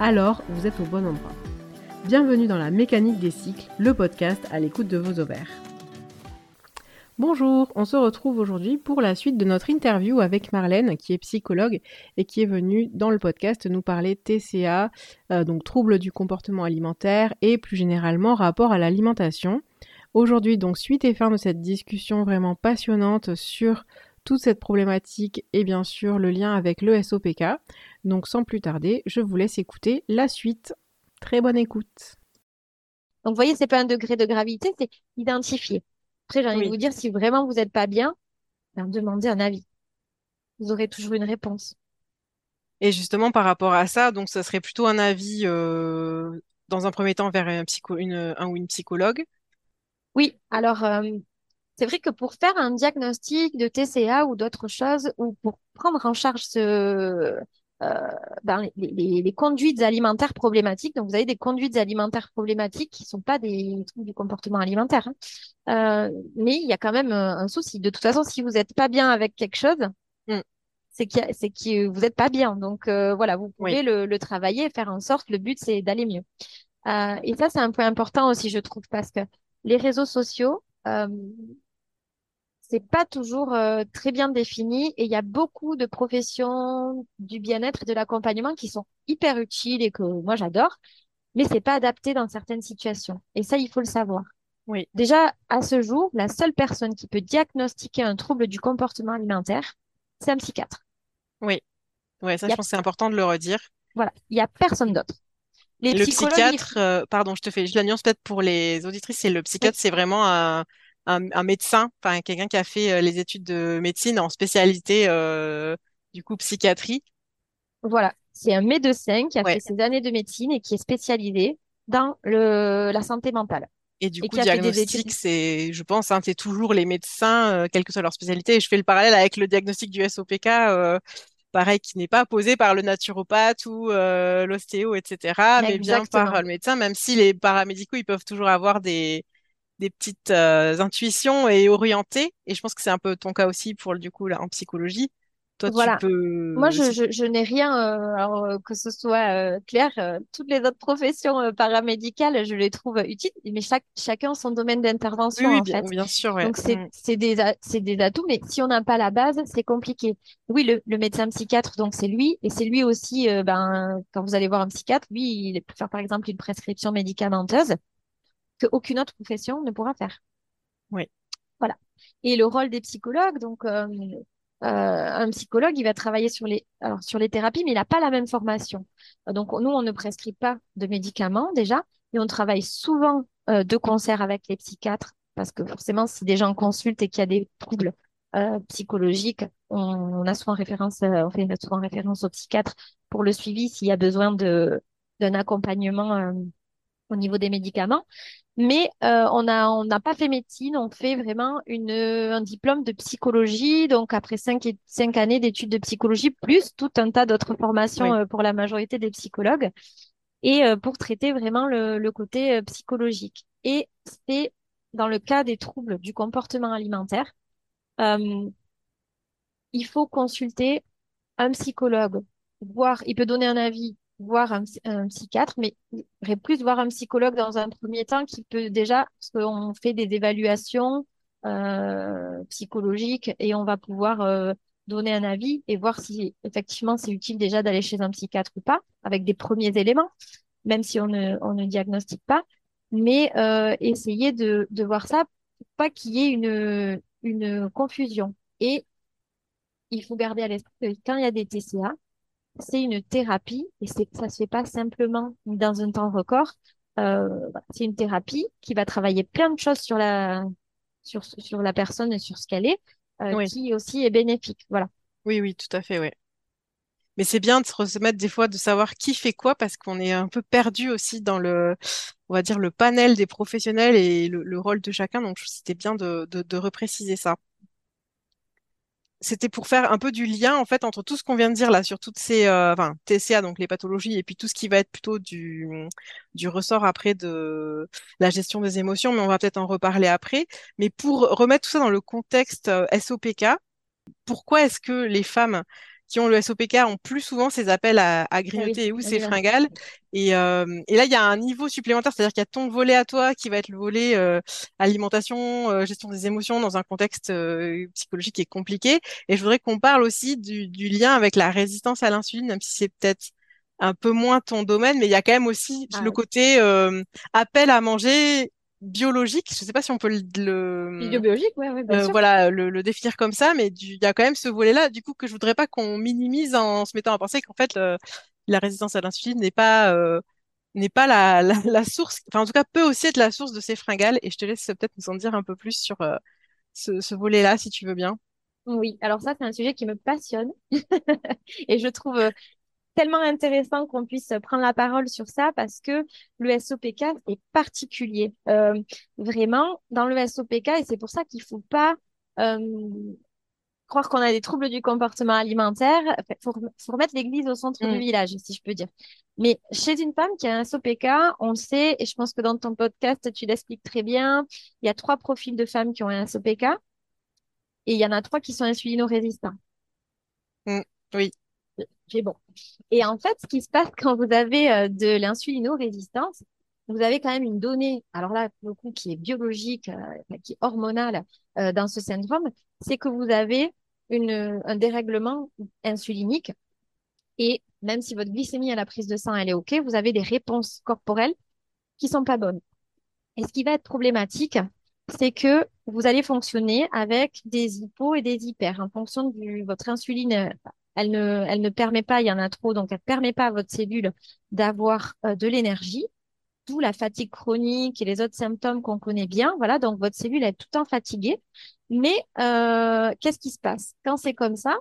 alors vous êtes au bon endroit. Bienvenue dans la mécanique des cycles, le podcast à l'écoute de vos ovaires. Bonjour, on se retrouve aujourd'hui pour la suite de notre interview avec Marlène, qui est psychologue et qui est venue dans le podcast nous parler TCA, euh, donc troubles du comportement alimentaire et plus généralement rapport à l'alimentation. Aujourd'hui, donc suite et fin de cette discussion vraiment passionnante sur toute cette problématique et bien sûr le lien avec le SOPK. Donc sans plus tarder, je vous laisse écouter la suite. Très bonne écoute. Donc vous voyez, c'est pas un degré de gravité, c'est identifier. Après, j'ai envie de vous dire, si vraiment vous n'êtes pas bien, ben, demandez un avis. Vous aurez toujours une réponse. Et justement, par rapport à ça, donc ça serait plutôt un avis euh, dans un premier temps vers un, psycho, une, un ou une psychologue. Oui, alors euh, c'est vrai que pour faire un diagnostic de TCA ou d'autres choses, ou pour prendre en charge ce, ben, les, conduites alimentaires problématiques, donc vous avez des conduites alimentaires problématiques qui sont pas des trucs du comportement alimentaire, hein. euh, mais il y a quand même euh, un, souci. De toute façon, si vous n'êtes pas bien avec quelque chose, mm. c'est c'est que vous n'êtes pas bien. Donc voilà, vous pouvez le, le, travailler faire en sorte. Le but, c'est d'aller mieux. et ça, c'est un point important aussi, je trouve, parce que les réseaux sociaux, c'est pas toujours euh, très bien défini et il y a beaucoup de professions du bien-être et de l'accompagnement qui sont hyper utiles et que moi j'adore, mais c'est pas adapté dans certaines situations. Et ça, il faut le savoir. Oui. Déjà, à ce jour, la seule personne qui peut diagnostiquer un trouble du comportement alimentaire, c'est un psychiatre. Oui. Ouais, ça, je pense que c'est important de le redire. Voilà. Il y a personne d'autre. Les le psychiatre, euh, pardon, je te fais, je la nuance peut-être pour les auditrices, c'est le psychiatre, c'est vraiment un, un, médecin, enfin quelqu'un qui a fait euh, les études de médecine en spécialité euh, du coup psychiatrie. Voilà, c'est un médecin qui a fait ses années de médecine et qui est spécialisé dans le, la santé mentale. Et du coup, diagnostic, c'est, je pense, hein, c'est toujours les médecins, euh, quelle que soit leur spécialité. Et je fais le parallèle avec le diagnostic du SOPK, pareil, qui n'est pas posé par le naturopathe ou l'ostéo, etc., mais bien par le médecin, même si les paramédicaux, ils peuvent toujours avoir des, des petites euh, intuitions et orienter. Et je pense que c'est un peu ton cas aussi pour du coup là en psychologie. Toi, voilà. tu peux. Moi, je, je, je n'ai rien, euh, alors, euh, que ce soit clair, toutes les autres professions paramédicales, je les trouve utiles, mais chaque, chacun son domaine d'intervention. Oui, en bien, fait. bien sûr. Donc, c'est mm. c'est des, c'est des atouts, mais si on n'a pas la base, c'est compliqué. Oui, le, le médecin psychiatre, donc c'est lui, et c'est lui aussi, ben, quand vous allez voir un psychiatre, lui, il peut faire par exemple une prescription médicamenteuse qu'aucune autre profession ne pourra faire. Oui. Voilà. Et le rôle des psychologues, donc euh, euh, un psychologue, il va travailler sur les, alors, sur les thérapies, mais il n'a pas la même formation. Donc nous, on ne prescrit pas de médicaments déjà, et on travaille souvent euh, de concert avec les psychiatres, parce que forcément, si des gens consultent et qu'il y a des troubles psychologiques, on, a souvent référence, on fait souvent référence au psychiatre pour le suivi s'il y a besoin de d'un accompagnement au niveau des médicaments. Mais euh, on a on n'a pas fait médecine, on fait vraiment une, un diplôme de psychologie, donc après cinq, cinq années d'études de psychologie, plus tout un tas d'autres formations euh, pour la majorité des psychologues, et euh, pour traiter vraiment le, le côté psychologique. Et c'est dans le cas des troubles du comportement alimentaire, il faut consulter un psychologue, voir, il peut donner un avis voir un, psychiatre, mais plus voir un psychologue dans un premier temps qui peut déjà, parce qu'on fait des évaluations euh, psychologiques et on va pouvoir euh, donner un avis et voir si effectivement c'est utile déjà d'aller chez un psychiatre ou pas, avec des premiers éléments, même si on ne, on ne diagnostique pas, mais euh, essayer de, de voir ça pour pas qu'il y ait une, une confusion. Et il faut garder à l'esprit que quand il y a des TCA, c'est une thérapie et c'est ça se fait pas simplement dans un temps record. Euh, c'est une thérapie qui va travailler plein de choses sur la sur sur la personne et sur ce qu'elle est, euh, qui aussi est bénéfique. Voilà. Oui, oui, tout à fait, oui. Mais c'est bien de se remettre des fois de savoir qui fait quoi parce qu'on est un peu perdu aussi dans le, on va dire, le panel des professionnels et le, le rôle de chacun. Donc, c'était bien de, de, de repréciser ça c'était pour faire un peu du lien en fait entre tout ce qu'on vient de dire là sur toutes ces euh, TCA donc les pathologies et puis tout ce qui va être plutôt du du ressort après de la gestion des émotions mais on va peut-être en reparler après. Mais pour remettre tout ça dans le contexte euh, SOPK pourquoi est-ce que les femmes qui ont le SOPK ont plus souvent ces appels à, à grignoter Ah ou oui, ces fringales. Et, euh, et là, il y a un niveau supplémentaire, c'est-à-dire qu'il y a ton volet à toi qui va être le volet euh, alimentation, euh, gestion des émotions dans un contexte euh, psychologique qui est compliqué. Et je voudrais qu'on parle aussi du, du lien avec la résistance à l'insuline, même si c'est peut-être un peu moins ton domaine, mais il y a quand même aussi Ah, le côté euh, appel à manger biologique. Je ne sais pas si on peut le, le- Physiobiologique, oui, ouais, ouais, bien euh, voilà, le, le définir comme ça, mais il y a quand même ce volet-là, du coup, que je voudrais pas qu'on minimise en se mettant à penser qu'en fait, le- la résistance à l'insuline n'est pas, euh, n'est pas la, la, la source, enfin, en tout cas, peut aussi être la source de ces fringales, et je te laisse peut-être nous en dire un peu plus sur euh, ce, ce volet-là, si tu veux bien. Oui, alors ça, c'est un sujet qui me passionne et je trouve tellement intéressant qu'on puisse prendre la parole sur ça parce que le SOPK est particulier. Euh, vraiment, dans le SOPK, et c'est pour ça qu'il faut pas euh, croire qu'on a des troubles du comportement alimentaire. Il faut, faut remettre l'église au centre du Mm. village, si je peux dire. Mais chez une femme qui a un SOPK, on le sait, et je pense que dans ton podcast, tu l'expliques très bien, il y a trois profils de femmes qui ont un SOPK et il y en a trois qui sont insulino-résistants. Mm. Oui, Bon. Et en fait, ce qui se passe quand vous avez euh, de l'insulino-résistance, vous avez quand même une donnée, alors là, pour le coup, qui est biologique, euh, qui est hormonale euh, dans ce syndrome, c'est que vous avez une, un dérèglement insulinique et même si votre glycémie à la prise de sang, elle est OK, vous avez des réponses corporelles qui sont pas bonnes. Et ce qui va être problématique, c'est que vous allez fonctionner avec des hypos et des hyper en fonction de votre insuline. Elle ne, elle ne permet pas, il y en a trop, donc elle ne permet pas à votre cellule d'avoir euh, de l'énergie, d'où la fatigue chronique et les autres symptômes qu'on connaît bien. Voilà, donc votre cellule est tout le temps fatiguée. Mais euh, qu'est-ce qui se passe? Quand c'est comme ça,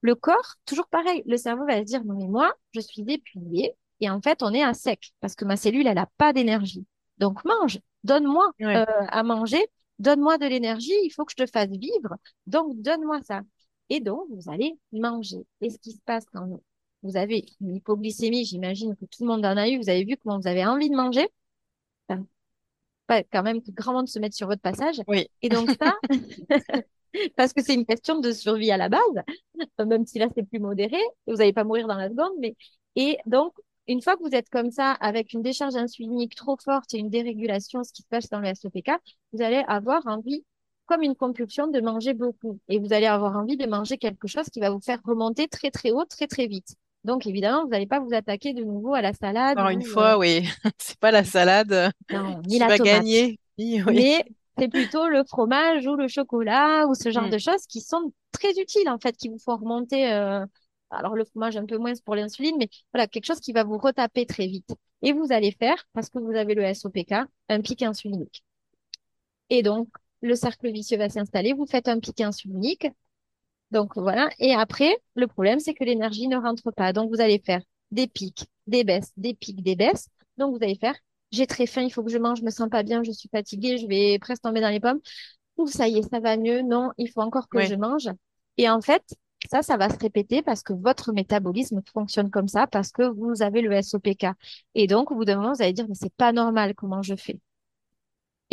le corps, toujours pareil, le cerveau va se dire, non mais moi, je suis épuisé et en fait, on est à sec parce que ma cellule, elle n'a pas d'énergie. Donc mange, donne-moi ouais, euh, à manger, donne-moi de l'énergie, il faut que je te fasse vivre, donc donne-moi ça. Et donc, vous allez manger. Et ce qui se passe quand vous avez une hypoglycémie, j'imagine que tout le monde en a eu, vous avez vu comment vous avez envie de manger, Enfin, pas quand même que grand monde se mette sur votre passage. oui, Et donc ça, parce que c'est une question de survie à la base, euh, même si là c'est plus modéré, vous n'allez pas mourir dans la seconde, mais et donc une fois que vous êtes comme ça, avec une décharge insulinique trop forte et une dérégulation, ce qui se passe dans le SOPK, vous allez avoir envie, comme une compulsion, de manger beaucoup. Et vous allez avoir envie de manger quelque chose qui va vous faire remonter très très haut, très très vite. Donc évidemment, vous n'allez pas vous attaquer de nouveau à la salade encore une ou euh, fois, oui, c'est pas la salade euh, non, ni qui la va tomate gagner. Oui, oui. mais c'est plutôt le fromage ou le chocolat ou ce genre Mm. de choses qui sont très utiles en fait, qui vous font remonter. euh, Alors le fromage un peu moins pour l'insuline, mais voilà, quelque chose qui va vous retaper très vite. Et vous allez faire, parce que vous avez le SOPK, un pic insulinique. Et donc, le cercle vicieux va s'installer, vous faites un pic insulinique. Donc voilà, et après, le problème, c'est que l'énergie ne rentre pas. Donc vous allez faire des pics, des baisses, des pics, des baisses. Donc vous allez faire, j'ai très faim, il faut que je mange, je me sens pas bien, je suis fatiguée, je vais presque tomber dans les pommes. Ou ça y est, ça va mieux. Non, il faut encore que je mange. Et en fait, ça, ça va se répéter parce que votre métabolisme fonctionne comme ça, parce que vous avez le SOPK. Et donc, au bout d'un moment, vous allez dire, mais c'est pas normal comment je fais.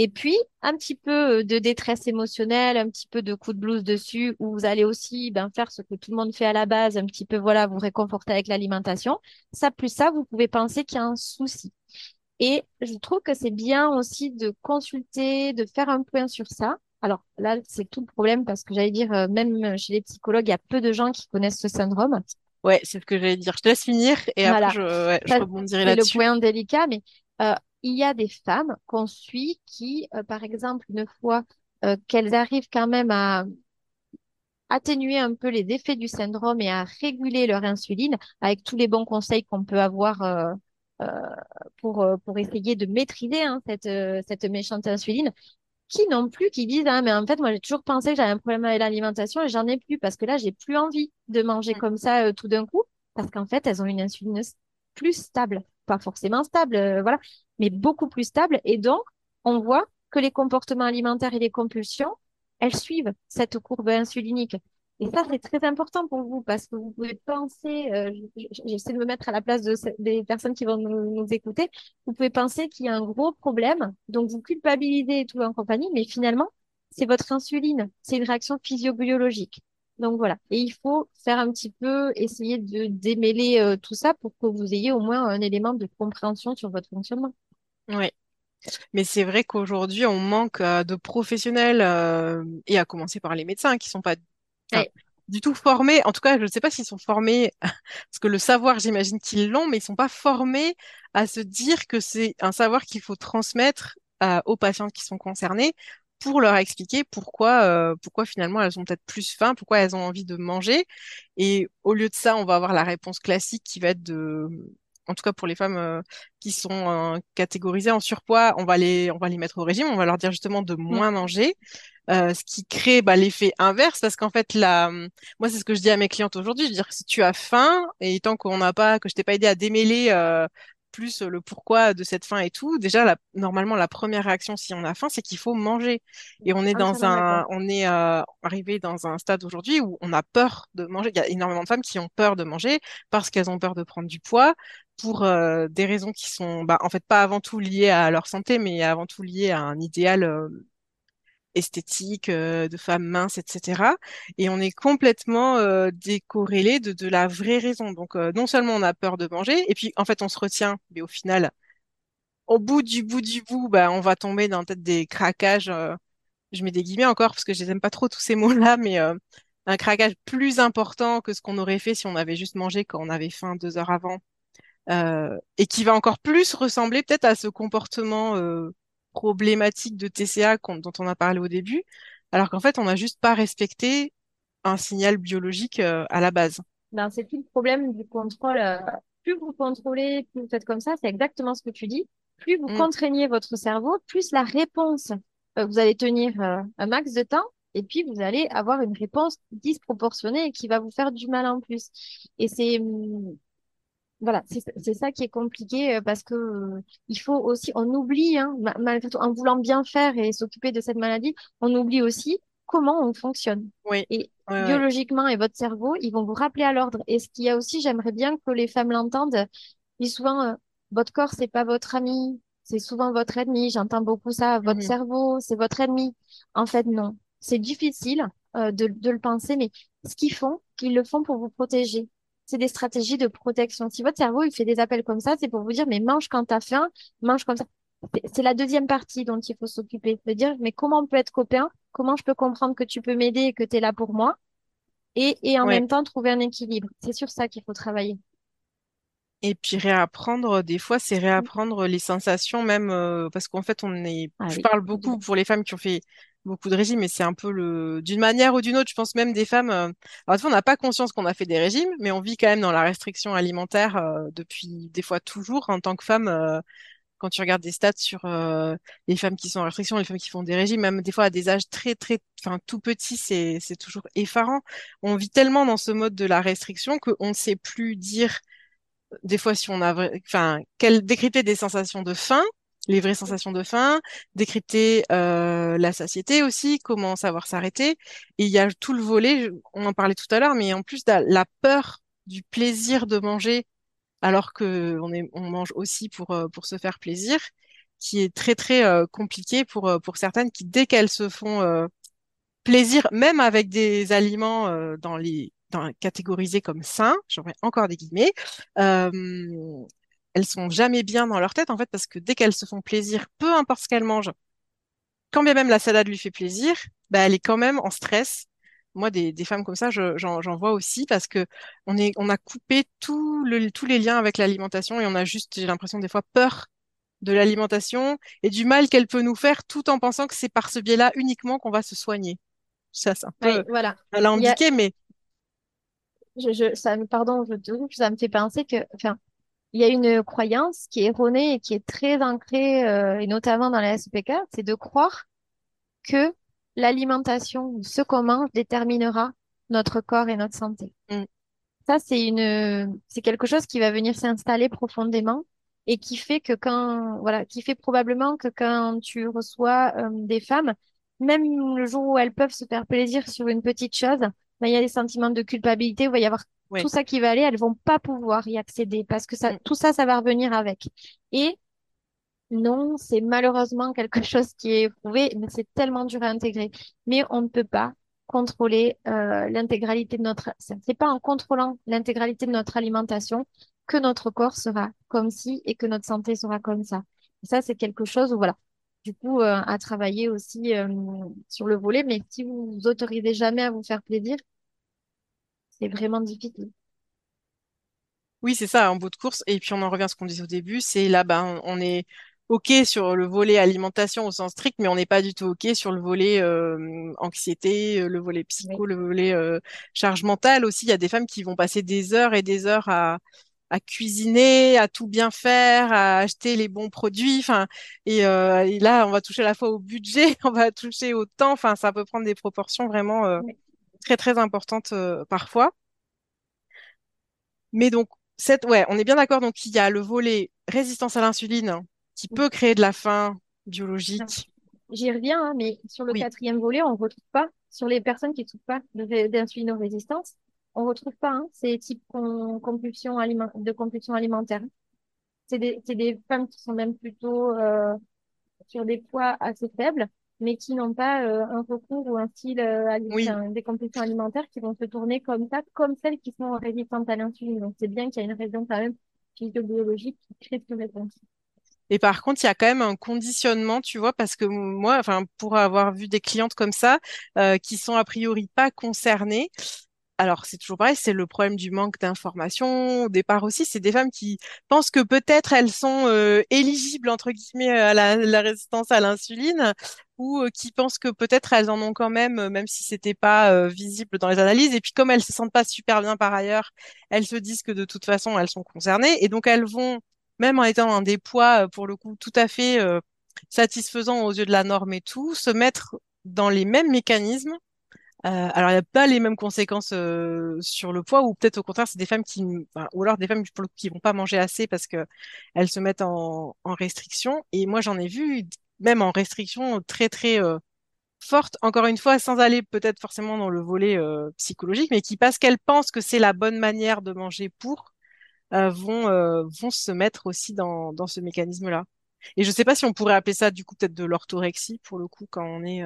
Et puis, un petit peu euh, de détresse émotionnelle, un petit peu de coup de blues dessus, où vous allez aussi ben, faire ce que tout le monde fait à la base, un petit peu, voilà, vous réconforter avec l'alimentation. Ça, plus ça, vous pouvez penser qu'il y a un souci. Et je trouve que c'est bien aussi de consulter, de faire un point sur ça. Alors là, c'est tout le problème parce que j'allais dire, euh, même chez les psychologues, il y a peu de gens qui connaissent ce syndrome. Ouais, c'est ce que j'allais dire. Je te laisse finir et après Voilà, je, ouais, je rebondirai c'est le là-dessus. point délicat, mais euh, il y a des femmes qu'on suit qui, euh, par exemple, une fois euh, qu'elles arrivent quand même à atténuer un peu les effets du syndrome et à réguler leur insuline avec tous les bons conseils qu'on peut avoir euh, pour, pour essayer de maîtriser hein, cette, cette méchante insuline, qui non plus, qui disent, ah, mais en fait, moi, j'ai toujours pensé que j'avais un problème avec l'alimentation et j'en ai plus parce que là, j'ai plus envie de manger Mm. comme ça euh, tout d'un coup. parce qu'en fait, elles ont une insuline plus stable. Pas forcément stable, euh, voilà, mais beaucoup plus stable. Et donc, on voit que les comportements alimentaires et les compulsions, elles suivent cette courbe insulinique. Et ça, c'est très important pour vous parce que vous pouvez penser, euh, j'essaie de me mettre à la place de, des personnes qui vont nous, nous écouter, vous pouvez penser qu'il y a un gros problème, donc vous culpabilisez et tout en compagnie, mais finalement, c'est votre insuline, c'est une réaction physiobiologique. Donc voilà. Et il faut faire un petit peu, essayer de démêler euh, tout ça pour que vous ayez au moins un élément de compréhension sur votre fonctionnement. Oui. Mais c'est vrai qu'aujourd'hui, on manque euh, de professionnels, euh, et à commencer par les médecins, qui sont pas du tout formés. En tout cas, je ne sais pas s'ils sont formés, parce que le savoir, j'imagine qu'ils l'ont, mais ils sont pas formés à se dire que c'est un savoir qu'il faut transmettre aux patients qui sont concernés pour leur expliquer pourquoi, euh, pourquoi finalement elles ont peut-être plus faim, pourquoi elles ont envie de manger. Et au lieu de ça, on va avoir la réponse classique qui va être de, en tout cas pour les femmes euh, qui sont euh, catégorisées en surpoids, on va les, on va les mettre au régime, on va leur dire justement de moins mm. manger. ce qui crée bah, l'effet inverse parce qu'en fait là moi c'est ce que je dis à mes clientes aujourd'hui je veux dire si tu as faim et tant qu'on n'a pas que je t'ai pas aidé à démêler plus le pourquoi de cette faim et tout, déjà, la, normalement, la première réaction si on a faim, c'est qu'il faut manger. Et on est dans un, on est euh, arrivé dans un stade aujourd'hui où on a peur de manger. Il y a énormément de femmes qui ont peur de manger parce qu'elles ont peur de prendre du poids pour euh, des raisons qui sont, bah, en fait, pas avant tout liées à leur santé, mais avant tout liées à un idéal euh, esthétique, euh, de femmes minces, etc. Et on est complètement euh, décorrélé de, de la vraie raison. Donc euh, non seulement on a peur de manger, et puis en fait on se retient, mais au final, au bout du bout du bout, bah, on va tomber dans peut-être des craquages. je mets des guillemets encore parce que je n'aime pas trop tous ces mots-là, mais un craquage plus important que ce qu'on aurait fait si on avait juste mangé quand on avait faim deux heures avant. et qui va encore plus ressembler peut-être à ce comportement problématique de TCA dont on a parlé au début, alors qu'en fait, on n'a juste pas respecté un signal biologique euh, à la base. Ben, c'est tout le problème du contrôle. Euh, plus vous contrôlez, plus vous faites comme ça, c'est exactement ce que tu dis. Plus vous mm. contraignez votre cerveau, plus la réponse, euh, vous allez tenir un max de temps et puis vous allez avoir une réponse disproportionnée qui va vous faire du mal en plus. Et c'est hum, voilà, c'est ça qui est compliqué euh, parce que euh, il faut aussi, on oublie, hein, malgré tout, en voulant bien faire et s'occuper de cette maladie, on oublie aussi comment on fonctionne. Oui. Et biologiquement et votre cerveau, ils vont vous rappeler à l'ordre. Et ce qu'il y a aussi, j'aimerais bien que les femmes l'entendent. Ils souvent, euh, votre corps, c'est pas votre ami, c'est souvent votre ennemi. J'entends beaucoup ça. Votre mhm. cerveau, c'est votre ennemi. En fait, non. C'est difficile de, de le penser, mais ce qu'ils font, qu'ils le font pour vous protéger c'est des stratégies de protection. Si votre cerveau il fait des appels comme ça, c'est pour vous dire mais mange quand tu as faim, mange comme ça. C'est la deuxième partie dont il faut s'occuper, de dire mais comment on peut être copain, comment je peux comprendre que tu peux m'aider et que tu es là pour moi, et, et en même temps trouver un équilibre. C'est sur ça qu'il faut travailler. Et puis réapprendre, des fois, c'est réapprendre les sensations même, euh, parce qu'en fait, on est, ah je parle beaucoup pour les femmes qui ont fait beaucoup de régimes, mais c'est un peu le, d'une manière ou d'une autre, je pense même des femmes. Euh, Alors, des fois, on n'a pas conscience qu'on a fait des régimes, mais on vit quand même dans la restriction alimentaire euh, depuis des fois toujours en tant que femme. Euh, quand tu regardes des stats sur les femmes qui sont en restriction, les femmes qui font des régimes, même des fois à des âges très très, enfin tout petits, c'est c'est toujours effarant. On vit tellement dans ce mode de la restriction qu'on ne sait plus dire des fois si on a, enfin, quelle décrypter des sensations de faim les vraies sensations de faim, décrypter euh, la satiété aussi, comment savoir s'arrêter. Et il y a tout le volet, on en parlait tout à l'heure, mais en plus la peur du plaisir de manger, alors que on, mange aussi pour, euh, pour se faire plaisir, qui est très très euh, compliqué pour, pour certaines qui, dès qu'elles se font plaisir, même avec des aliments dans les catégorisés comme sains, j'en mets encore des guillemets, elles sont jamais bien dans leur tête en fait parce que dès qu'elles se font plaisir, peu importe ce qu'elles mangent, quand bien même la salade lui fait plaisir, bah elle est quand même en stress. Moi, des, des femmes comme ça, j'en vois aussi parce que on est, on a coupé tout le, tous les liens avec l'alimentation et on a juste, j'ai l'impression des fois peur de l'alimentation et du mal qu'elle peut nous faire tout en pensant que c'est par ce biais-là uniquement qu'on va se soigner. Ça, c'est un peu voilà. alambiqué, mais je, je, ça, pardon, je ça me fait penser que, enfin, il y a une croyance qui est erronée et qui est très ancrée, euh, et notamment dans la SPK, c'est de croire que l'alimentation, ce qu'on mange, déterminera notre corps et notre santé. Mm. Ça, c'est une, c'est quelque chose qui va venir s'installer profondément et qui fait que quand, voilà, qui fait probablement que quand tu reçois euh, des femmes, même le jour où elles peuvent se faire plaisir sur une petite chose, ben, il y a des sentiments de culpabilité, il va y avoir tout ça qui va aller, elles vont pas pouvoir y accéder parce que ça, Mm. tout ça, ça va revenir avec. Et non, c'est malheureusement quelque chose qui est éprouvé, mais c'est tellement dur à intégrer. Mais on ne peut pas contrôler euh, l'intégralité de notre... C'est pas en contrôlant l'intégralité de notre alimentation que notre corps sera comme ci et que notre santé sera comme ça. Et ça, c'est quelque chose où, voilà, du coup, euh, à travailler aussi euh, sur le volet. Mais si vous vous autorisez jamais à vous faire plaisir, c'est vraiment difficile. Oui, c'est ça, en bout de course. Et puis on en revient à ce qu'on disait au début, c'est là, ben, on est OK sur le volet alimentation au sens strict, mais on n'est pas du tout OK sur le volet euh, anxiété, euh, le volet Oui. psycho, le volet euh, charge mentale aussi. Il y a des femmes qui vont passer des heures et des heures à, à cuisiner, à tout bien faire, à acheter les bons produits. Enfin, et, euh, et là, on va toucher à la fois au budget, on va toucher au temps. Enfin, ça peut prendre des proportions vraiment Oui. Très, très importantes euh, parfois. Mais donc, cette, ouais, on est bien d'accord. Donc, il y a le volet résistance à l'insuline qui peut créer de la faim biologique. J'y reviens, hein, mais sur le Oui, quatrième volet, on ne retrouve pas, sur les personnes qui ne souffrent pas de ré- d'insulinorésistance, on ne retrouve pas hein, ces types con- de compulsion alimentaire. C'est des, des femmes qui sont même plutôt euh, sur des poids assez faibles, mais qui n'ont pas euh, un recours ou un style euh, oui. des compulsions alimentaires qui vont se tourner comme ça, comme celles qui sont résistantes à l'insuline. Donc c'est bien qu'il y a une raison quand même physiobiologique qui crée cette réponse. Et par contre, il y a quand même un conditionnement, tu vois, parce que moi, enfin, pour avoir vu des clientes comme ça, euh, qui sont a priori pas concernées, Alors, c'est toujours pareil, c'est le problème du manque d'information. Au départ aussi, c'est des femmes qui pensent que peut-être elles sont euh, éligibles, entre guillemets, à la, résistance à l'insuline, ou euh, qui pensent que peut-être elles en ont quand même, euh, même si c'était pas visible dans les analyses. Et puis, comme elles se sentent pas super bien par ailleurs, elles se disent que de toute façon, elles sont concernées. Et donc, elles vont, même en étant dans des poids, pour le coup, tout à fait satisfaisants aux yeux de la norme et tout, se mettre dans les mêmes mécanismes euh, alors, il n'y a pas les mêmes conséquences euh, sur le poids, ou peut-être au contraire, c'est des femmes qui, enfin, ou alors des femmes qui vont pas manger assez parce que elles se mettent en, en restriction. Et moi, j'en ai vu même en restriction très très euh, forte. Encore une fois, sans aller peut-être forcément dans le volet euh, psychologique, mais qui parce qu'elles pensent que c'est la bonne manière de manger pour, euh, vont euh, vont se mettre aussi dans dans ce mécanisme-là. Et je sais pas si on pourrait appeler ça du coup peut-être de l'orthorexie pour le coup quand on est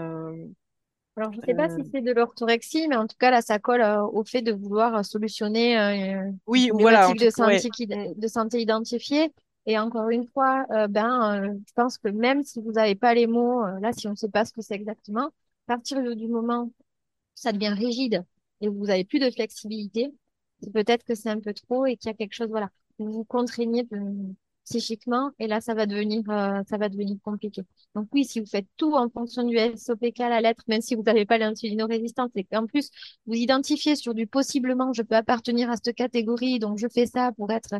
Alors, je ne sais pas euh, si c'est de l'orthorexie, mais en tout cas, là, ça colle euh, au fait de vouloir euh, solutionner euh, une oui, voilà, tout de ouais. santé, de identifiée. Et encore une fois, euh, ben, euh, je pense que même si vous n'avez pas les mots, euh, là, si on ne sait pas ce que c'est exactement, à partir de- du moment où ça devient rigide et vous n'avez plus de flexibilité, c'est peut-être que c'est un peu trop et qu'il y a quelque chose, voilà, vous vous contraignez euh, psychiquement et là, ça va devenir, euh, ça va devenir compliqué. Donc oui, si vous faites tout en fonction du SOPK à la lettre, même si vous n'avez pas l'insulinorésistance et qu'en plus vous identifiez sur du possiblement je peux appartenir à cette catégorie, donc je fais ça pour être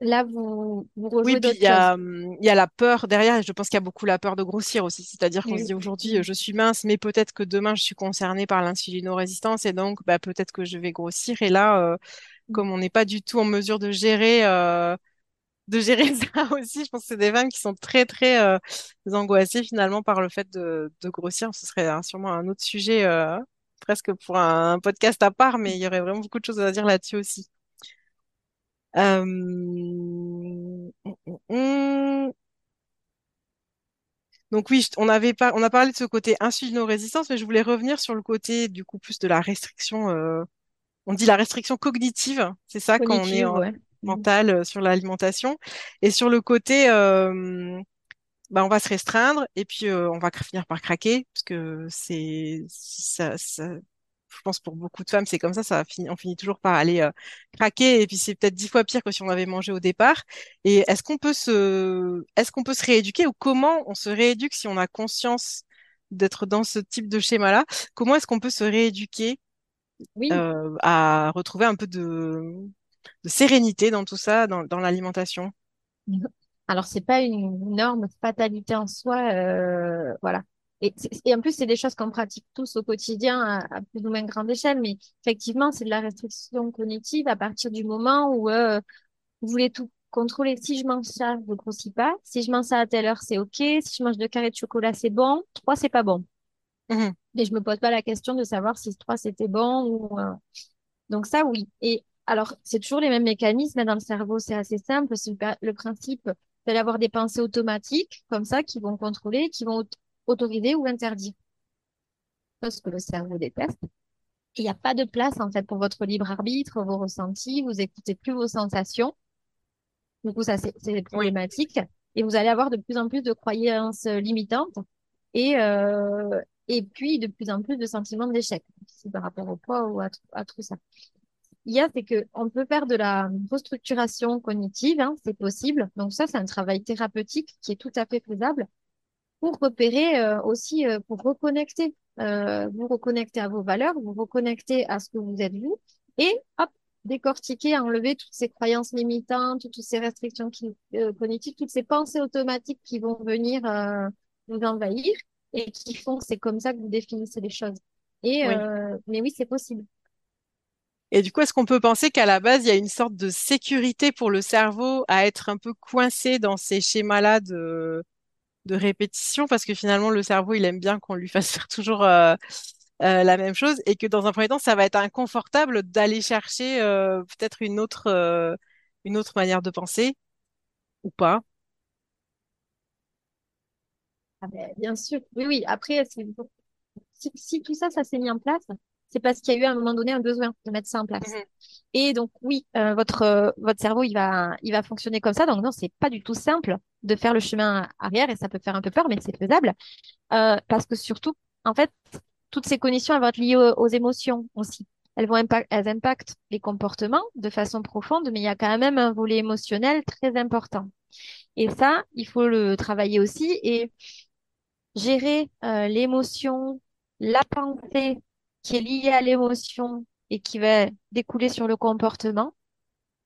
là, vous, vous Oui, puis il y a, hum, il y a la peur derrière, et je pense qu'il y a beaucoup la peur de grossir aussi. C'est-à-dire qu'on se dit aujourd'hui, euh, je suis mince, mais peut-être que demain, je suis concernée par l'insulinorésistance, et donc bah, peut-être que je vais grossir. Et là, euh, comme on n'est pas du tout en mesure de gérer, euh, de gérer ça aussi, je pense que c'est des femmes qui sont très, très euh, angoissées finalement par le fait de, de grossir. Ce serait hein, sûrement un autre sujet, euh, presque pour un, un podcast à part, mais il y aurait vraiment beaucoup de choses à dire là-dessus aussi. Euh. Donc oui, on avait pas, on a parlé de ce côté insulino-résistance, mais je voulais revenir sur le côté du coup plus de la restriction. euh, on dit la restriction cognitive, c'est ça quand on est en ouais. Mhm. mental euh, sur l'alimentation, et sur le côté, euh, bah, on va se restreindre et puis euh, on va finir par craquer parce que c'est ça, ça- je pense pour beaucoup de femmes c'est comme ça, ça finit, on finit toujours par aller euh, craquer et puis c'est peut-être dix fois pire que si on avait mangé au départ. Et est-ce qu'on peut se est-ce qu'on peut se rééduquer ou comment on se rééduque si on a conscience d'être dans ce type de schéma-là? Comment est-ce qu'on peut se rééduquer Oui. euh, à retrouver un peu de, de sérénité dans tout ça, dans, dans l'alimentation? Alors, c'est pas une énorme fatalité en soi, euh, voilà. Et, et en plus, c'est des choses qu'on pratique tous au quotidien à, à plus ou moins grande échelle, mais effectivement, c'est de la restriction cognitive à partir du moment où euh, vous voulez tout contrôler. Si je mange ça, je grossis pas. Si je mange ça à telle heure, c'est OK. Si je mange deux carrés de chocolat, c'est bon. Trois, c'est pas bon. Mhm. Mais je me pose pas la question de savoir si trois, c'était bon ou... euh, Donc ça, oui. Et alors, c'est toujours les mêmes mécanismes dans le cerveau. C'est assez simple. C'est le, principe d'avoir des pensées automatiques comme ça qui vont contrôler, qui vont aut- autoriser ou interdire. C'est ce que le cerveau déteste. Il n'y a pas de place, en fait, pour votre libre arbitre, vos ressentis. Vous écoutez plus vos sensations. Du coup, ça, c'est c'est problématique. Et vous allez avoir de plus en plus de croyances euh, limitantes et, euh, et puis de plus en plus de sentiments d'échec, par rapport au poids ou à tout ça. Il y a, c'est que on peut faire de la restructuration cognitive, hein, c'est possible. Donc ça, c'est un travail thérapeutique qui est tout à fait faisable pour repérer euh, aussi, euh, pour reconnecter, euh, vous reconnecter à vos valeurs, vous reconnecter à ce que vous êtes vous, et hop, décortiquer, enlever toutes ces croyances limitantes, toutes ces restrictions qui, cognitives, toutes ces pensées automatiques qui vont venir vous envahir et qui font que c'est comme ça que vous définissez les choses. Et Oui. mais oui, c'est possible. Et du coup, est-ce qu'on peut penser qu'à la base, il y a une sorte de sécurité pour le cerveau à être un peu coincé dans ces schémas-là de, répétition? Parce que finalement, le cerveau, il aime bien qu'on lui fasse faire toujours euh, euh, la même chose et que dans un premier temps, ça va être inconfortable d'aller chercher euh, peut-être une autre, une autre manière de penser ou pas. Ah ben, bien sûr, oui, oui. Après, si, si tout ça, ça s'est mis en place, c'est parce qu'il y a eu à un moment donné un besoin de mettre ça en place. Mhm. Et donc, oui, euh, votre, euh, votre cerveau, il va, il va fonctionner comme ça. Donc, non, c'est pas du tout simple de faire le chemin arrière et ça peut faire un peu peur, mais c'est faisable. Euh, parce que surtout, en fait, toutes ces conditions, elles vont être liées aux, aux émotions aussi. Elles vont impact, elles impactent les comportements de façon profonde, mais il y a quand même un volet émotionnel très important. Et ça, il faut le travailler aussi. Et gérer l'émotion, la pensée qui est liée à l'émotion et qui va découler sur le comportement.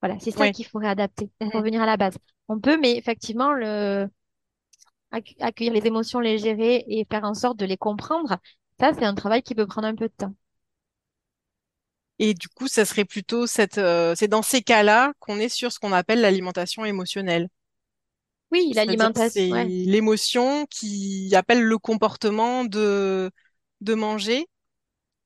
Voilà, c'est ça Oui. qu'il faut réadapter pour Mhm. revenir à la base. On peut, mais effectivement, le... accu- accueillir les émotions, les gérer et faire en sorte de les comprendre, ça, c'est un travail qui peut prendre un peu de temps. Et du coup, ça serait plutôt cette, euh, c'est dans ces cas-là qu'on est sur ce qu'on appelle l'alimentation émotionnelle. Oui, l'alimentation, c'est ouais. l'émotion qui appelle le comportement de, de manger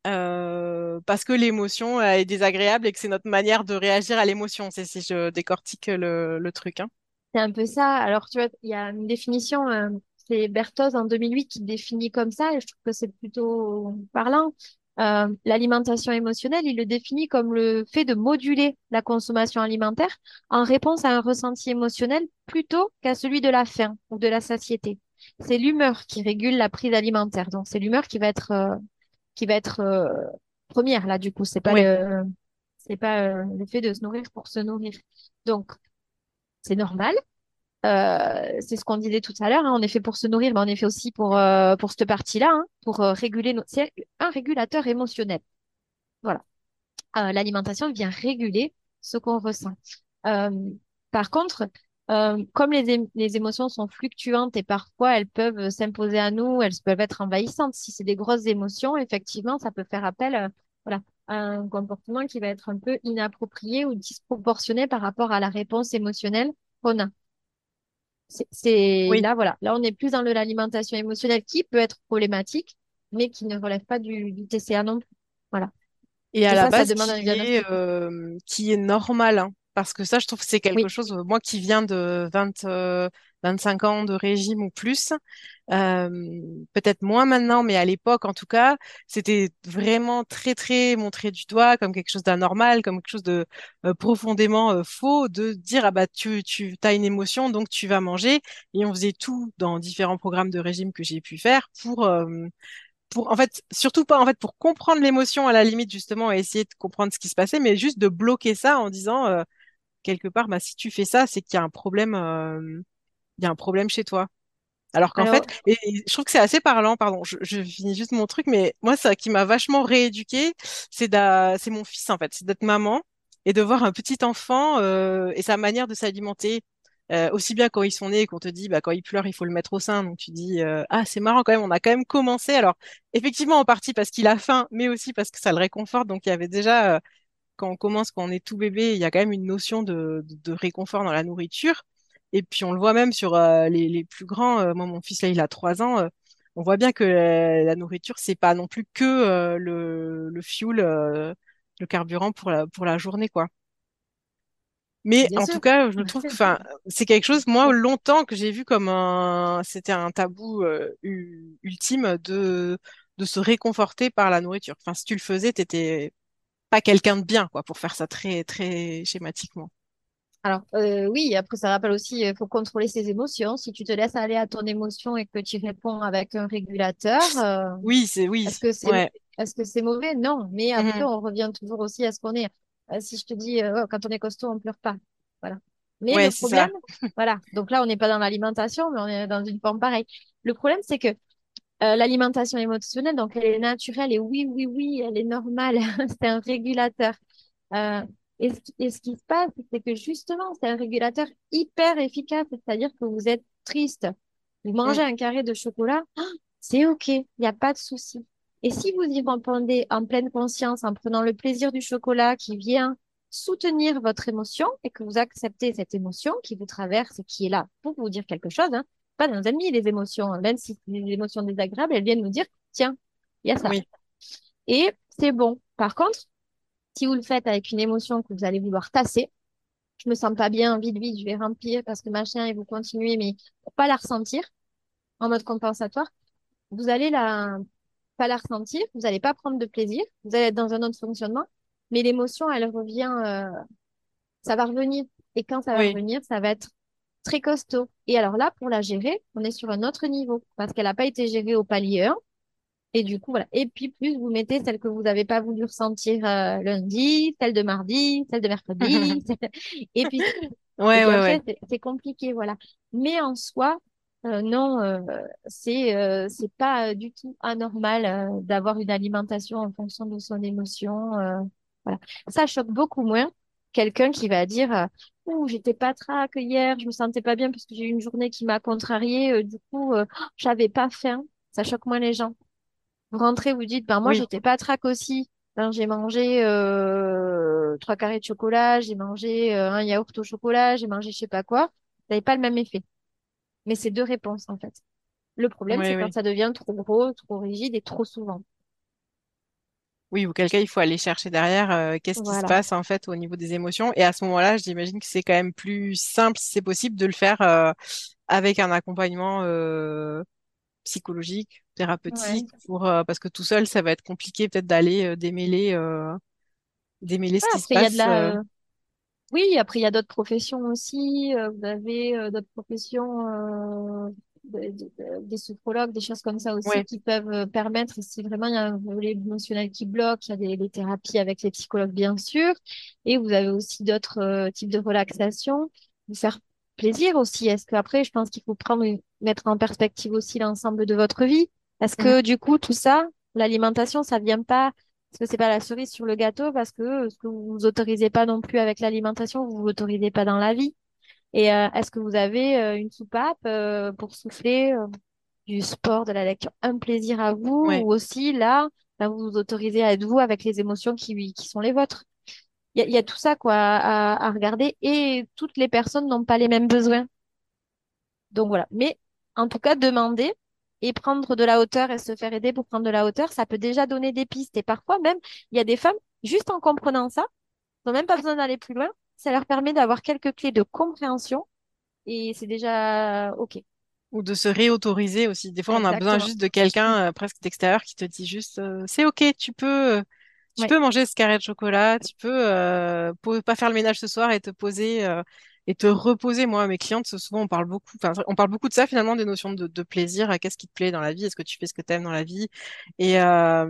euh, parce que l'émotion euh, est désagréable et que c'est notre manière de réagir à l'émotion. C'est si je décortique le, truc, hein. C'est un peu ça. Alors, tu vois, il y a une définition, euh, c'est Berthoz en 2008 qui définit comme ça, et je trouve que c'est plutôt parlant. L'alimentation émotionnelle, il le définit comme le fait de moduler la consommation alimentaire en réponse à un ressenti émotionnel plutôt qu'à celui de la faim ou de la satiété. C'est l'humeur qui régule la prise alimentaire. Donc, c'est l'humeur qui va être, qui va être euh, première là, du coup. C'est pas Oui, le, c'est pas euh, le fait de se nourrir pour se nourrir. Donc, c'est normal. Euh, c'est ce qu'on disait tout à l'heure, hein, on est fait pour se nourrir, mais on est fait aussi pour, euh, pour cette partie-là, hein, pour euh, réguler nos... C'est un régulateur émotionnel. Voilà. Euh, l'alimentation vient réguler ce qu'on ressent. Euh, par contre, euh, comme les, les émotions sont fluctuantes et parfois elles peuvent s'imposer à nous, elles peuvent être envahissantes. Si c'est des grosses émotions, effectivement, ça peut faire appel, euh, voilà, à un comportement qui va être un peu inapproprié ou disproportionné par rapport à la réponse émotionnelle qu'on a. C'est c'est- oui. là, voilà. Là, on est plus dans l'alimentation émotionnelle qui peut être problématique, mais qui ne relève pas du, du TCA non plus. Voilà. Et à Et la ça, ça base, demande un qui est, euh, qui est normal, hein. Parce que ça, je trouve que c'est quelque Oui. chose, euh, moi qui viens de 20, euh, 25 ans de régime ou plus, euh, peut-être moins maintenant, mais à l'époque, en tout cas, c'était vraiment très, très montré du doigt comme quelque chose d'anormal, comme quelque chose de euh, profondément euh, faux, de dire, ah bah, tu, tu as une émotion, donc tu vas manger. Et on faisait tout dans différents programmes de régime que j'ai pu faire pour, euh, pour, en fait, surtout pas, en fait, pour comprendre l'émotion à la limite, justement, et essayer de comprendre ce qui se passait, mais juste de bloquer ça en disant, euh, quelque part, bah, si tu fais ça, c'est qu'il y a un problème, euh, il y a un problème chez toi. Alors qu'en fait, et, et je trouve que c'est assez parlant, pardon, je, je finis juste mon truc, mais moi, ça qui m'a vachement rééduquée, c'est c'est mon fils, en fait, c'est d'être maman et de voir un petit enfant euh, et sa manière de s'alimenter. Euh, aussi bien quand ils sont nés, qu'on te dit, bah, quand ils pleurent, il faut le mettre au sein. Donc tu dis, euh, ah, c'est marrant quand même, on a quand même commencé. Alors, effectivement, en partie parce qu'il a faim, mais aussi parce que ça le réconforte. Donc il y avait déjà, quand on commence, quand on est tout bébé, il y a quand même une notion de, de, de réconfort dans la nourriture. Et puis on le voit même sur euh, les, les plus grands. Euh, moi, mon fils là, il a trois ans. euh, on voit bien que la, nourriture, c'est pas non plus que le, le fuel, le carburant pour la, pour la journée, quoi. Mais Bien en sûr. tout cas, je trouve que, enfin, c'est quelque chose, moi, longtemps que j'ai vu comme un, c'était un tabou ultime de de se réconforter par la nourriture. Enfin, si tu le faisais, t'étais pas quelqu'un de bien, quoi, pour faire ça très très schématiquement. Alors, euh, oui, après, ça rappelle aussi, il faut contrôler ses émotions. Si tu te laisses aller à ton émotion et que tu réponds avec un régulateur, euh, Oui, c'est oui, est-ce que c'est, ouais. est-ce que c'est mauvais? Non. Mais après, Mhm. on revient toujours aussi à ce qu'on est. Euh, si je te dis, euh, Oh, quand on est costaud, on pleure pas. Voilà. Mais Ouais, le problème, voilà. Donc là, on n'est pas dans l'alimentation, mais on est dans une forme pareille. Le problème, c'est que euh, l'alimentation émotionnelle, donc elle est naturelle et oui, oui, oui, elle est normale. C'est un régulateur. Euh, et, ce, qui et ce qui se passe, c'est que justement, c'est un régulateur hyper efficace, c'est-à-dire que vous êtes triste, vous Mm. mangez un carré de chocolat, c'est OK, il n'y a pas de souci. Et si vous y répondez en pleine conscience, en prenant le plaisir du chocolat qui vient soutenir votre émotion et que vous acceptez cette émotion qui vous traverse et qui est là pour vous dire quelque chose, hein, pas nos amis, les émotions, même si c'est des émotions désagréables, elles viennent nous dire, tiens, il y a ça. Oui. Et c'est bon. Par contre, si vous le faites avec une émotion que vous allez vouloir tasser, je me sens pas bien, vite, vite, je vais remplir parce que machin, et vous continuez, mais pour pas la ressentir en mode compensatoire, vous allez la, pas la ressentir, vous n'allez pas prendre de plaisir, vous allez être dans un autre fonctionnement, mais l'émotion, elle revient, euh, ça va revenir. Et quand ça va Oui. revenir, ça va être très costaud. Et alors là, pour la gérer, on est sur un autre niveau parce qu'elle n'a pas été gérée au palier 1. Et du coup, voilà. Et puis, plus vous mettez celle que vous n'avez pas voulu ressentir euh, lundi, celle de mardi, celle de mercredi. celle- Et puis, Ouais, c'est c'est compliqué, voilà. Mais en soi, euh, non, euh, c'est euh, c'est pas du tout anormal d'avoir une alimentation en fonction de son émotion. voilà. Ça choque beaucoup moins quelqu'un qui va dire Ouh, j'étais pas trac hier, je me sentais pas bien parce que j'ai eu une journée qui m'a contrariée, euh, du coup, euh, j'avais pas faim. Ça choque moins les gens. Vous rentrez, vous dites, ben moi, Oui. j'étais pas trac aussi. Ben, j'ai mangé euh, trois carrés de chocolat, j'ai mangé euh, un yaourt au chocolat, j'ai mangé je sais pas quoi. Ça n'avait pas le même effet. Mais c'est deux réponses, en fait. Le problème, Oui, c'est quand ça devient trop gros, trop rigide et trop souvent. Oui, ou quelqu'un, il faut aller chercher derrière euh, qu'est-ce qui se passe en fait au niveau des émotions. Et à ce moment-là, j'imagine que c'est quand même plus simple, si c'est possible, de le faire euh, avec un accompagnement euh, psychologique, Ouais. thérapeutique, pour euh, parce que tout seul, ça va être compliqué peut-être d'aller euh, démêler euh, démêler ce qui se après, il y a de passe. la, Oui, après, il y a d'autres professions aussi. Vous avez euh, d'autres professions, de- de- de- des sophrologues, des choses comme ça aussi Ouais, qui peuvent euh, permettre, si vraiment il y a un volet émotionnel qui bloque, il y a des, des thérapies avec les psychologues, bien sûr. Et vous avez aussi d'autres euh, types de relaxation. Vous faire plaisir aussi. Est-ce qu'après, je pense qu'il faut prendre, une- mettre en perspective aussi l'ensemble de votre vie? Est-ce que du coup, tout ça, l'alimentation, ça vient pas parce que c'est pas la cerise sur le gâteau, parce que ce que vous vous autorisez pas non plus avec l'alimentation, vous vous autorisez pas dans la vie? Et euh, est-ce que vous avez euh, une soupape euh, pour souffler euh, du sport, de la lecture, un plaisir à vous, ouais, ou aussi là, là, vous vous autorisez à être vous avec les émotions qui, qui sont les vôtres. Il y a, il y a tout ça quoi à, à regarder et toutes les personnes n'ont pas les mêmes besoins. Donc voilà. Mais en tout cas, demander et prendre de la hauteur et se faire aider pour prendre de la hauteur, ça peut déjà donner des pistes. Et parfois même, il y a des femmes, juste en comprenant ça, n'ont même pas besoin d'aller plus loin. Ça leur permet d'avoir quelques clés de compréhension et c'est déjà OK. ou de se réautoriser aussi. Des fois, on a besoin juste de quelqu'un euh, presque d'extérieur qui te dit juste, euh, c'est ok, tu peux, euh, tu peux manger ce carré de chocolat, tu peux euh, pas faire le ménage ce soir et te poser euh, et te reposer. Moi, mes clientes, souvent, on parle beaucoup, on parle beaucoup de ça finalement, des notions de, de plaisir. Qu'est-ce qui te plaît dans la vie? Est-ce que tu fais ce que tu aimes dans la vie? Et euh,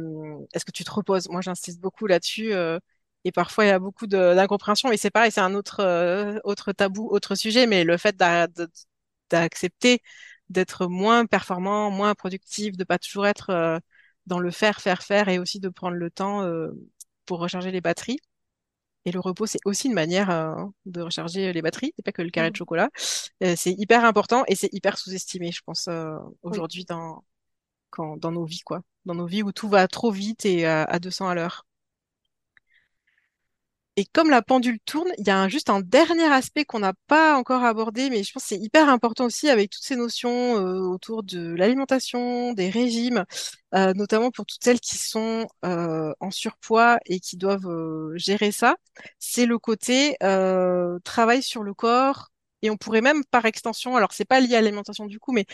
est-ce que tu te reposes? Moi, j'insiste beaucoup là-dessus. Et parfois, il y a beaucoup d'incompréhension. Et c'est pareil, c'est un autre, euh, autre tabou, autre sujet. Mais le fait d'accepter d'être moins performant, moins productif, de pas toujours être euh, dans le faire, faire, faire et aussi de prendre le temps euh, pour recharger les batteries. et le repos, c'est aussi une manière euh, de recharger les batteries, c'est pas que le carré de Mm. chocolat. Euh, c'est hyper important et c'est hyper sous-estimé, je pense, euh, Oui. aujourd'hui dans, quand, dans nos vies, quoi. Dans nos vies où tout va trop vite et à 200 à l'heure. Et comme la pendule tourne, il y a juste un dernier aspect qu'on n'a pas encore abordé, mais je pense que c'est hyper important aussi avec toutes ces notions euh, autour de l'alimentation, des régimes, euh, notamment pour toutes celles qui sont euh, en surpoids et qui doivent euh, gérer ça. C'est le côté euh, travail sur le corps. Et on pourrait même par extension, alors c'est pas lié à l'alimentation du coup, mais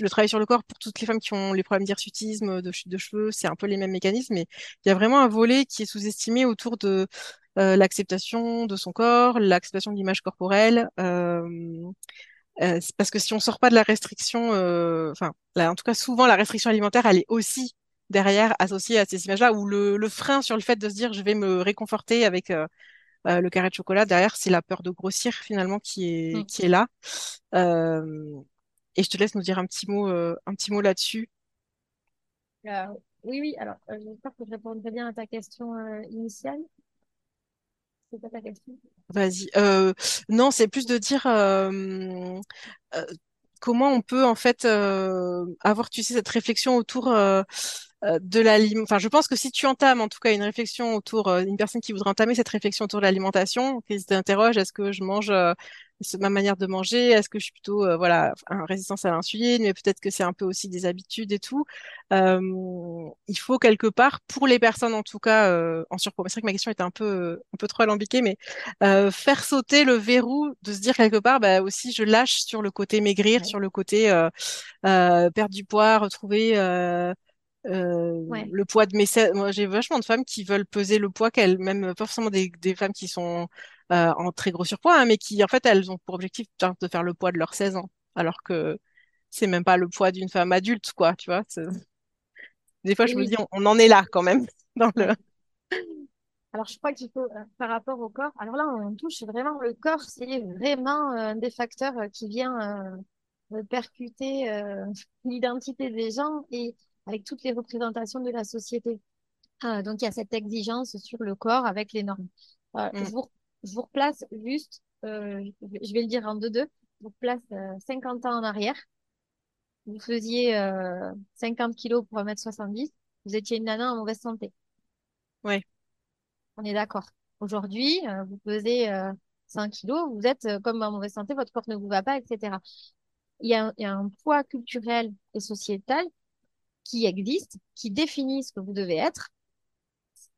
le travail sur le corps pour toutes les femmes qui ont les problèmes d'hirsutisme, de chute de cheveux, c'est un peu les mêmes mécanismes. Mais il y a vraiment un volet qui est sous-estimé autour de euh, l'acceptation de son corps, l'acceptation de l'image corporelle. euh, euh, parce que si on sort pas de la restriction, enfin, en tout cas, souvent la restriction alimentaire, elle est aussi derrière associée à ces images-là, ou le, le frein sur le fait de se dire je vais me réconforter avec le carré de chocolat. Derrière, c'est la peur de grossir finalement qui est Mm. qui est là. Et je te laisse nous dire un petit mot, un petit mot là-dessus. Oui, oui, alors euh, j'espère que je répondrai bien à ta question euh, initiale. C'est quoi ta question? Vas-y. Euh, non, c'est plus de dire euh, euh, comment on peut en fait avoir, tu sais, cette réflexion autour de l'alimentation. Enfin, je pense que si tu entames en tout cas une réflexion autour, une personne qui voudrait entamer cette réflexion autour de l'alimentation, qui s'interroge, est-ce que je mange ma manière de manger, est-ce que je suis plutôt euh, voilà en résistance à l'insuline, mais peut-être que c'est un peu aussi des habitudes et tout. Euh, il faut quelque part pour les personnes en tout cas euh, en surpoids. C'est vrai que ma question était un peu un peu trop alambiquée, mais euh, faire sauter le verrou de se dire quelque part, bah aussi je lâche sur le côté maigrir, Ouais. sur le côté euh, euh, perdre du poids, retrouver euh, euh, Ouais. le poids de mes. Moi, j'ai vachement de femmes qui veulent peser le poids qu'elles, même pas forcément des, des femmes qui sont euh, en très gros surpoids, hein, mais qui en fait elles ont pour objectif de faire le poids de leurs 16 ans, alors que c'est même pas le poids d'une femme adulte, quoi, tu vois. Des fois, je me dis, on, on en est là quand même dans le. ouais. Alors, je crois qu'il faut, euh, par rapport au corps, alors là, on touche vraiment le corps, c'est vraiment euh, un des facteurs euh, qui vient euh, euh, percuter euh, l'identité des gens et avec toutes les représentations de la société. Ah, donc, il y a cette exigence sur le corps avec les normes. Euh, je Mm. vous, je vous replace juste, euh, je vais le dire en deux-deux, je vous replace euh, 50 ans en arrière. Vous faisiez euh, 50 kilos pour 1m70, vous étiez une nana en mauvaise santé. Ouais, On est d'accord. Aujourd'hui, euh, vous pesez euh, 5 kilos, vous êtes euh, comme en mauvaise santé, votre corps ne vous va pas, etc. Il y a, un- il y a un poids culturel et sociétal qui existe, qui définit ce que vous devez être,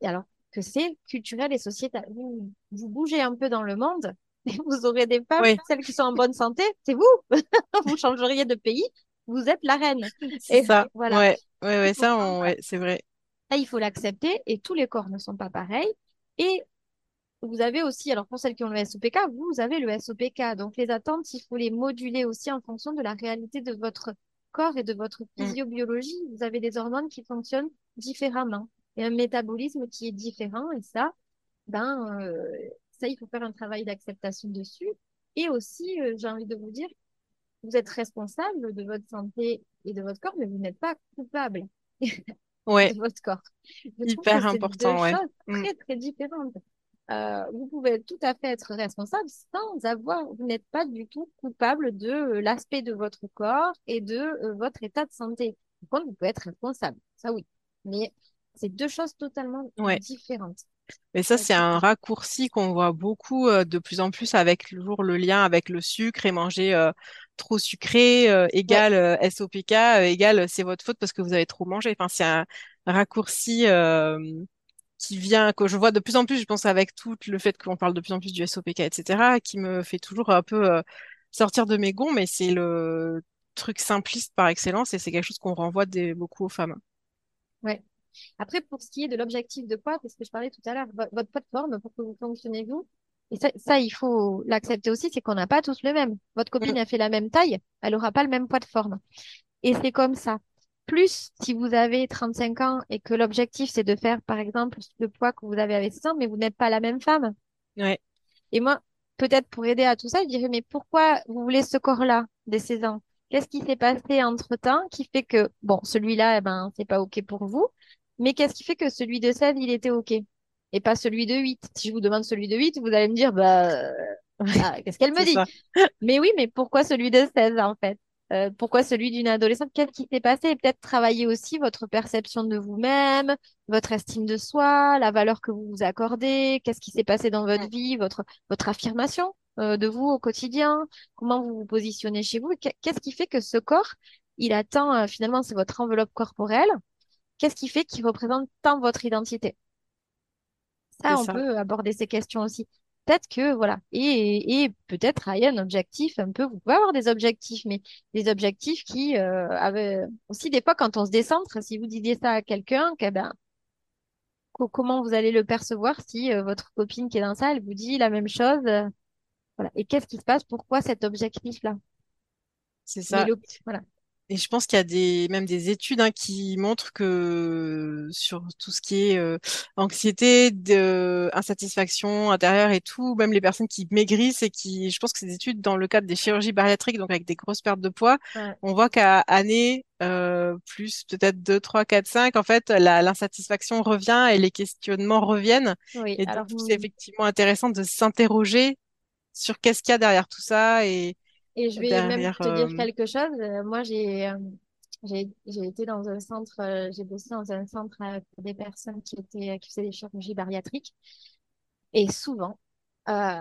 alors que c'est culturel et sociétal. Vous, vous bougez un peu dans le monde, et vous aurez des femmes, celles qui sont en bonne santé, c'est vous. Vous changeriez de pays, vous êtes la reine. c'est ça. voilà. Ouais, ouais, ça, prendre on... ouais, c'est vrai. il faut l'accepter et tous les corps ne sont pas pareils. Et vous avez aussi, alors pour celles qui ont le SOPK, vous avez le SOPK. Donc les attentes, il faut les moduler aussi en fonction de la réalité de votre corps et de votre Mm. physiobiologie. Vous avez des hormones qui fonctionnent différemment et un métabolisme qui est différent. Et ça, ben, euh, ça, il faut faire un travail d'acceptation dessus. Et aussi, euh, j'ai envie de vous dire, vous êtes responsable de votre santé et de votre corps, mais vous n'êtes pas coupable Ouais, de votre corps. Je que hyper c'est deux important, ouais. choses Mm. très, très différentes. Euh, vous pouvez tout à fait être responsable sans avoir, vous n'êtes pas du tout coupable de euh, l'aspect de votre corps et de euh, votre état de santé. Par contre, vous pouvez être responsable, ça oui. Mais c'est deux choses totalement Ouais. différentes. Mais ça, c'est un raccourci qu'on voit beaucoup de plus en plus avec toujours le lien avec le sucre et manger trop sucré Ouais, égale euh, SOPK égale c'est votre faute parce que vous avez trop mangé. Enfin, c'est un raccourci qui vient, que je vois de plus en plus, je pense avec tout le fait qu'on parle de plus en plus du SOPK, etc., qui me fait toujours un peu euh, sortir de mes gonds, mais c'est le truc simpliste par excellence et c'est quelque chose qu'on renvoie des, beaucoup aux femmes. ouais. Après, pour ce qui est de l'objectif de poids, parce que je parlais tout à l'heure, vo- votre plateforme pour que vous fonctionnez vous, et ça, ça, il faut l'accepter aussi, c'est qu'on n'a pas tous le même. Votre Mm. copine a fait la même taille, elle aura pas le même poids de forme. Et c'est comme ça. Plus, si vous avez 35 ans et que l'objectif, c'est de faire, par exemple, le poids que vous avez avec 100, mais vous n'êtes pas la même femme. Ouais, Et moi, peut-être pour aider à tout ça, je dirais, mais pourquoi vous voulez ce corps-là des 16 ans? Qu'est-ce qui s'est passé entre-temps qui fait que, bon, celui-là, eh ben, c'est pas OK pour vous, mais qu'est-ce qui fait que celui de 16, il était OK? et pas celui de 8. Si je vous demande celui de 8, vous allez me dire, bah, ah, qu'est-ce qu'elle me dit? ça. Mais oui, mais pourquoi celui de 16 en fait? Euh, pourquoi celui d'une adolescente? Qu'est-ce qui s'est passé? Et peut-être travailler aussi votre perception de vous-même, votre estime de soi, la valeur que vous vous accordez, qu'est-ce qui s'est passé dans votre vie, votre, votre affirmation euh, de vous au quotidien, comment vous vous positionnez chez vous? Qu'est-ce qui fait que ce corps, il attend, euh, finalement, c'est votre enveloppe corporelle? Qu'est-ce qui fait qu'il représente tant votre identité? Ça, on ça. peut aborder ces questions aussi. Peut-être que, voilà, et, et peut-être travailler un objectif un peu, vous pouvez avoir des objectifs, mais des objectifs qui, euh, avaient- aussi des fois, quand on se décentre, si vous disiez ça à quelqu'un, que, ben, co- comment vous allez le percevoir si euh, votre copine qui est dans ça, elle vous dit la même chose, euh, voilà. Et qu'est-ce qui se passe? Pourquoi cet objectif-là? C'est Mais ça. voilà. Et je pense qu'il y a des, même des études hein, qui montrent que sur tout ce qui est euh, anxiété, de, insatisfaction intérieure et tout, même les personnes qui maigrissent et qui, je pense que ces études dans le cadre des chirurgies bariatriques, donc avec des grosses pertes de poids, Ouais. on voit qu'à année euh, plus peut-être 2, 3, 4, 5, en fait, l'insatisfaction revient et les questionnements reviennent. Oui, Et alors, donc, c'est effectivement intéressant de s'interroger sur qu'est-ce qu'il y a derrière tout ça et Et je vais même te dire euh, quelque chose. Euh, moi, j'ai euh, j'ai été dans un centre, j'ai bossé dans un centre pour des personnes qui étaient qui faisaient des chirurgies bariatriques. Et souvent, euh,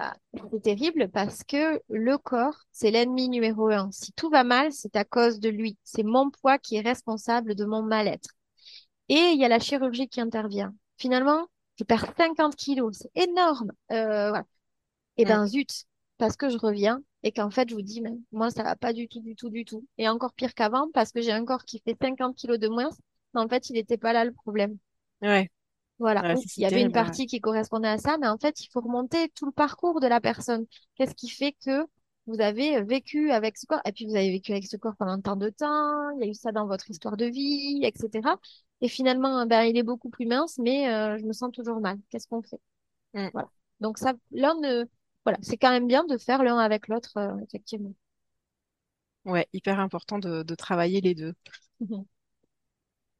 c'est terrible parce que le corps, c'est l'ennemi numéro un. Si tout va mal, c'est à cause de lui. C'est mon poids qui est responsable de mon mal-être. Et il y a la chirurgie qui intervient. Finalement, je perds 50 kilos. C'est énorme. Euh, voilà. Et ben zut, parce que je reviens et qu'en fait je vous dis, mais moi ça va pas du tout, du tout, du tout. Et encore pire qu'avant parce que j'ai un corps qui fait 50 kilos de moins, mais en fait il n'était pas là le problème. ouais, Voilà, ouais, il y avait une ouais. partie qui correspondait à ça, mais en fait il faut remonter tout le parcours de la personne. Qu'est-ce qui fait que vous avez vécu avec ce corps? Et puis vous avez vécu avec ce corps pendant tant de temps, il y a eu ça dans votre histoire de vie, etc. Et finalement, ben, il est beaucoup plus mince, mais euh, je me sens toujours mal. Qu'est-ce qu'on fait? Mm. Voilà. Donc ça, l'un ne, voilà, c'est quand même bien de faire l'un avec l'autre, euh, effectivement. Ouais, hyper important de, de travailler les deux. Mhm.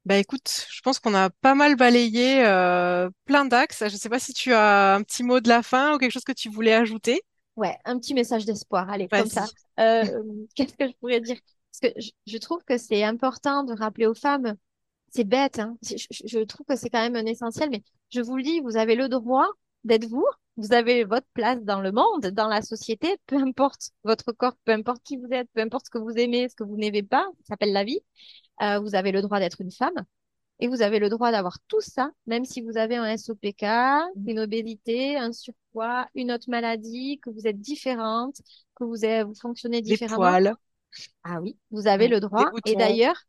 Bah écoute, je pense qu'on a pas mal balayé euh, plein d'axes. Je sais pas si tu as un petit mot de la fin ou quelque chose que tu voulais ajouter. Ouais, un petit message d'espoir, allez, comme ça. Euh, qu'est-ce que je pourrais dire? Parce que je, je trouve que c'est important de rappeler aux femmes, c'est bête, hein, je- je trouve que c'est quand même un essentiel, mais je vous le dis, vous avez le droit d'être vous, vous avez votre place dans le monde, dans la société, peu importe votre corps, peu importe qui vous êtes, peu importe ce que vous aimez, ce que vous n'aimez pas, ça s'appelle la vie. Euh, vous avez le droit d'être une femme. Et vous avez le droit d'avoir tout ça, même si vous avez un SOPK, une obésité, un surpoids, une autre maladie, que vous êtes différente, que vous, fonctionnez Des différemment. poils, Ah oui, vous avez mm, le des droit. Et d'ailleurs,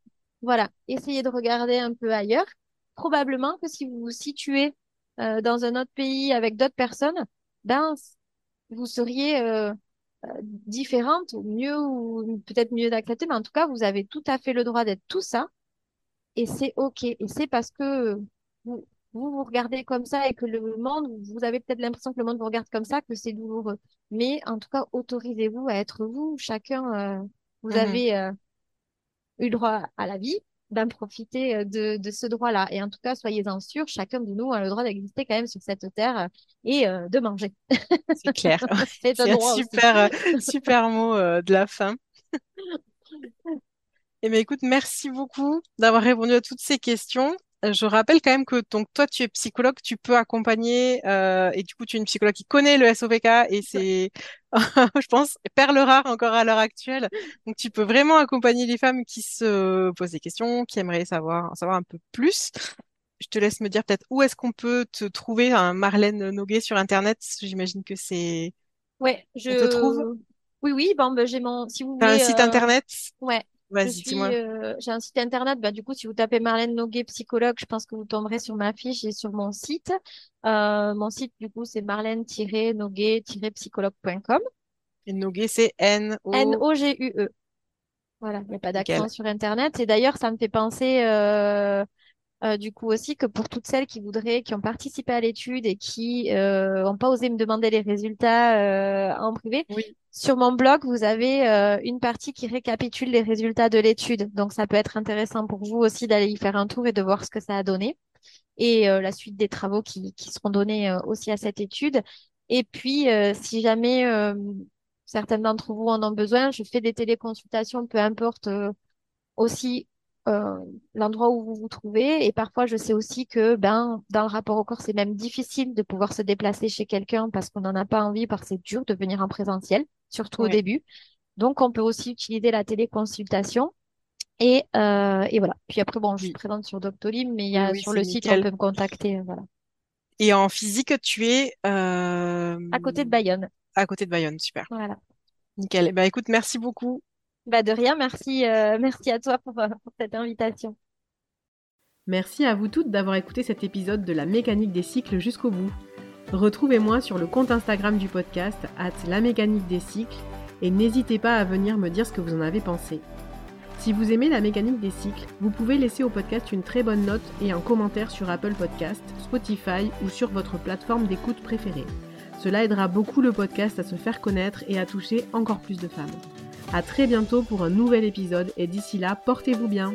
voilà, essayez de regarder un peu ailleurs. Probablement que si vous vous situez euh, dans un autre pays avec d'autres personnes, ben, vous seriez euh, euh, différente ou mieux ou peut-être mieux acceptée, mais en tout cas, vous avez tout à fait le droit d'être tout ça. Et c'est OK. Et c'est parce que vous, vous vous regardez comme ça et que le monde, vous avez peut-être l'impression que le monde vous regarde comme ça, que c'est douloureux. Mais en tout cas, autorisez-vous à être vous. Chacun, euh, vous Mhm. avez euh, eu le droit à la vie, d'en profiter euh, de, de ce droit-là. Et en tout cas, soyez-en sûrs, chacun de nous a le droit d'exister quand même sur cette terre euh, et euh, de manger. C'est clair. C'est un super, super mot euh, de la fin. Eh bien, écoute, merci beaucoup d'avoir répondu à toutes ces questions. Je rappelle quand même que donc toi, tu es psychologue, tu peux accompagner euh, et du coup, tu es une psychologue qui connaît le SOPK et c'est, je pense, perle rare encore à l'heure actuelle. Donc, tu peux vraiment accompagner les femmes qui se posent des questions, qui aimeraient savoir, en savoir un peu plus. Je te laisse me dire peut-être où est-ce qu'on peut te trouver, un Marlène Noguet sur Internet. J'imagine que c'est, Ouais, on te trouve. je... Oui, oui, bon, ben, j'ai mon... Si vous T'as un voulez... site euh, Internet? Ouais, je Vas-y, dis-moi. euh, j'ai un site internet. Bah, du coup, si vous tapez Marlène Noguet, psychologue, je pense que vous tomberez sur ma fiche et sur mon site. Euh, mon site, du coup, c'est marlène-noguet-psychologue.com. Et Noguet, c'est N-O. N-O-G-U-E. Voilà, il n'y a pas d'accent sur Internet. Et d'ailleurs, ça me fait penser, euh, euh, du coup aussi, que pour toutes celles qui voudraient, qui ont participé à l'étude et qui n'ont pas osé me demander les résultats euh, en privé, Oui. sur mon blog, vous avez euh, une partie qui récapitule les résultats de l'étude. Donc, ça peut être intéressant pour vous aussi d'aller y faire un tour et de voir ce que ça a donné. et la suite des travaux qui, qui seront donnés aussi à cette étude. Et puis, si jamais certaines d'entre vous en ont besoin, je fais des téléconsultations, peu importe aussi euh, l'endroit où vous vous trouvez. Et parfois, je sais aussi que ben, dans le rapport au corps, c'est même difficile de pouvoir se déplacer chez quelqu'un parce qu'on n'en a pas envie, parce que c'est dur de venir en présentiel, surtout au début. Donc, on peut aussi utiliser la téléconsultation. Et, euh, et voilà. Puis après, bon, je suis présente sur Doctolib, mais il y a sur le site, on peut me contacter. Voilà. Et en physique, tu es euh... à côté de Bayonne. À côté de Bayonne, super. Voilà. Nickel. Bah écoute, merci beaucoup. Bah de rien, merci, euh, merci à toi pour, pour cette invitation. Merci à vous toutes d'avoir écouté cet épisode de la mécanique des cycles jusqu'au bout. Retrouvez-moi sur le compte Instagram du podcast, at la mécanique des cycles, et n'hésitez pas à venir me dire ce que vous en avez pensé. Si vous aimez la mécanique des cycles, vous pouvez laisser au podcast une très bonne note et un commentaire sur Apple Podcast, Spotify ou sur votre plateforme d'écoute préférée. Cela aidera beaucoup le podcast à se faire connaître et à toucher encore plus de femmes. A très bientôt pour un nouvel épisode et d'ici là, portez-vous bien.